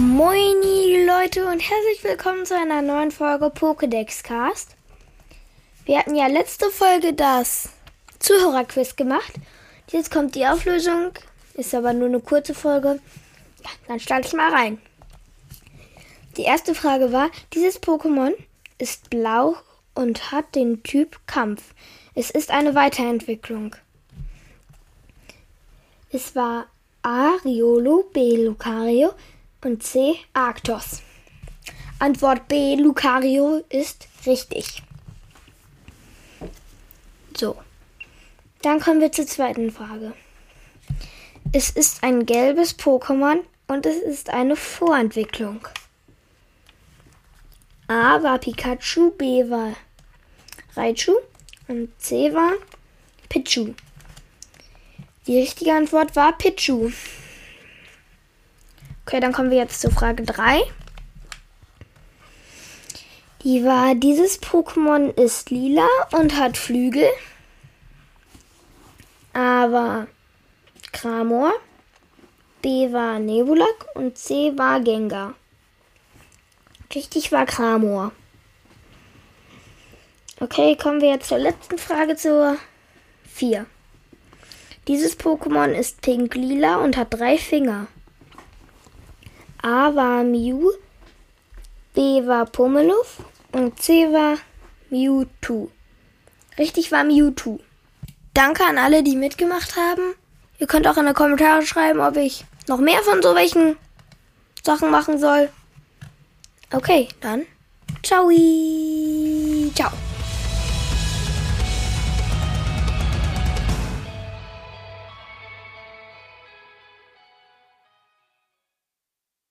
Moini Leute und herzlich willkommen zu einer neuen Folge Pokédex Cast. Wir hatten ja letzte Folge das Zuhörerquiz gemacht. Jetzt kommt die Auflösung, ist aber nur eine kurze Folge. Ja, dann starte ich mal rein. Die erste Frage war, dieses Pokémon ist blau und hat den Typ Kampf. Es ist eine Weiterentwicklung. Es war A. Riolo, B. Lucario und C. Arctos. Antwort B. Lucario ist richtig. So, dann kommen wir zur zweiten Frage. Es ist ein gelbes Pokémon und es ist eine Vorentwicklung. A war Pikachu, B war Raichu und C war Pichu. Die richtige Antwort war Pichu. Okay, dann kommen wir jetzt zur Frage 3. Die war, dieses Pokémon ist lila und hat Flügel. A war Kramor, B war Nebulak und C war Gengar. Richtig war Kramor. Okay, kommen wir jetzt zur letzten Frage zur 4. Dieses Pokémon ist pink-lila und hat drei Finger. A war Mew, B war Pummeluff und C war Mewtwo. Richtig war Mewtwo. Danke an alle, die mitgemacht haben. Ihr könnt auch in die Kommentare schreiben, ob ich noch mehr von so welchen Sachen machen soll. Okay, dann ciao. Ciao.